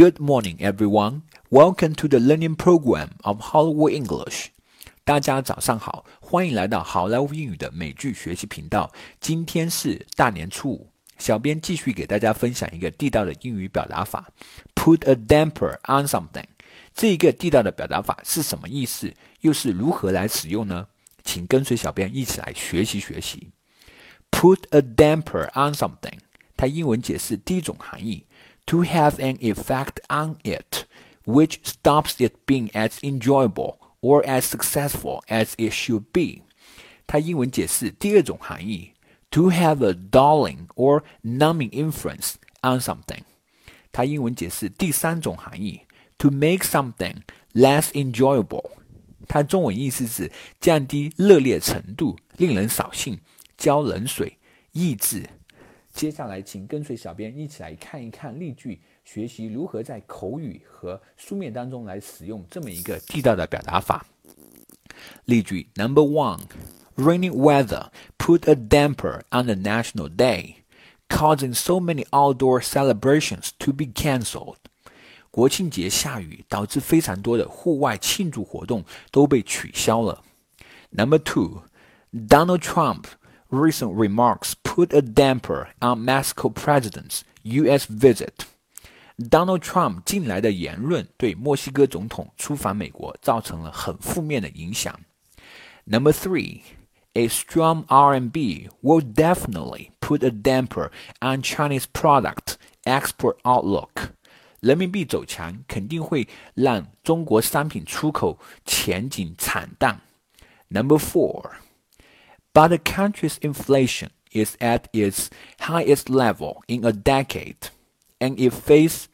Good morning, everyone. Welcome to the learning program of Hollywood English. 大家早上好，欢迎来到好莱坞英语的美剧学习频道。今天是大年初五，小编继续给大家分享一个地道的英语表达法：put a damper on something。这一个地道的表达法是什么意思？又是如何来使用呢？请跟随小编一起来学习学习。Put a damper on something，它英文解释第一种含义 ：to have an effect on it which stops it being as enjoyable or as successful as it should be。它英文解释第二种含义：to have a dulling or numbing influence on something。它英文解释第三种含义：to make something less enjoyable。它中文意思是降低热烈程度，令人扫兴。浇冷水，抑制。 接下来，请跟随小编一起来看一看例句，学习如何在口语和书面当中来使用这么一个地道的表达法。例句 Number one: Rainy weather put a damper on the national day, causing so many outdoor celebrations to be cancelled. 国庆节下雨，导致非常多的户外庆祝活动都被取消了。Number two: Donald Trump recent remarks put a damper on Mexico president's U.S. visit. Donald Trump 近来的言论对墨西哥总统出访美国造成了很负面的影响。Number three, a strong RMB will definitely put a damper on Chinese product export outlook. 人民币走强肯定会让中国商品出口前景惨淡。Number four. But the country's inflation is at its highest level in a decade, and it faces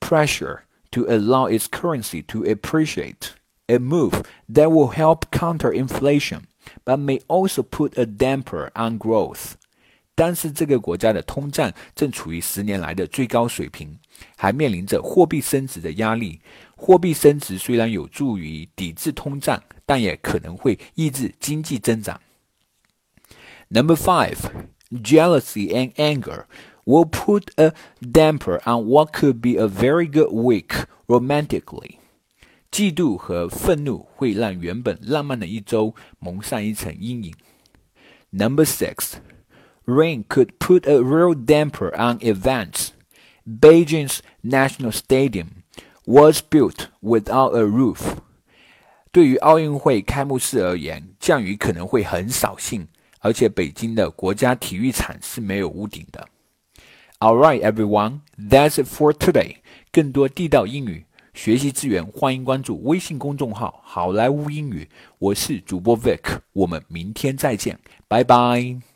pressure to allow its currency to appreciate, a move that will help counter inflation, but may also put a damper on growth. 但是这个国家的通胀正处于十年来的最高水平，还面临着货币升值的压力。货币升值虽然有助于抵制通胀，但也可能会抑制经济增长。 Number five, jealousy and anger will put a damper on what could be a very good week romantically. 嫉妒和愤怒会让原本浪漫的一周蒙上一层阴影。Number six, rain could put a real damper on events. Beijing's national stadium was built without a roof. 对于奥运会开幕式而言，降雨可能会很扫兴。 而且北京的国家体育场是没有屋顶的。All right, everyone, that's it for today. 更多地道英语学习资源，欢迎关注微信公众号“好莱坞英语”。我是主播 Vic，我们明天再见，拜拜。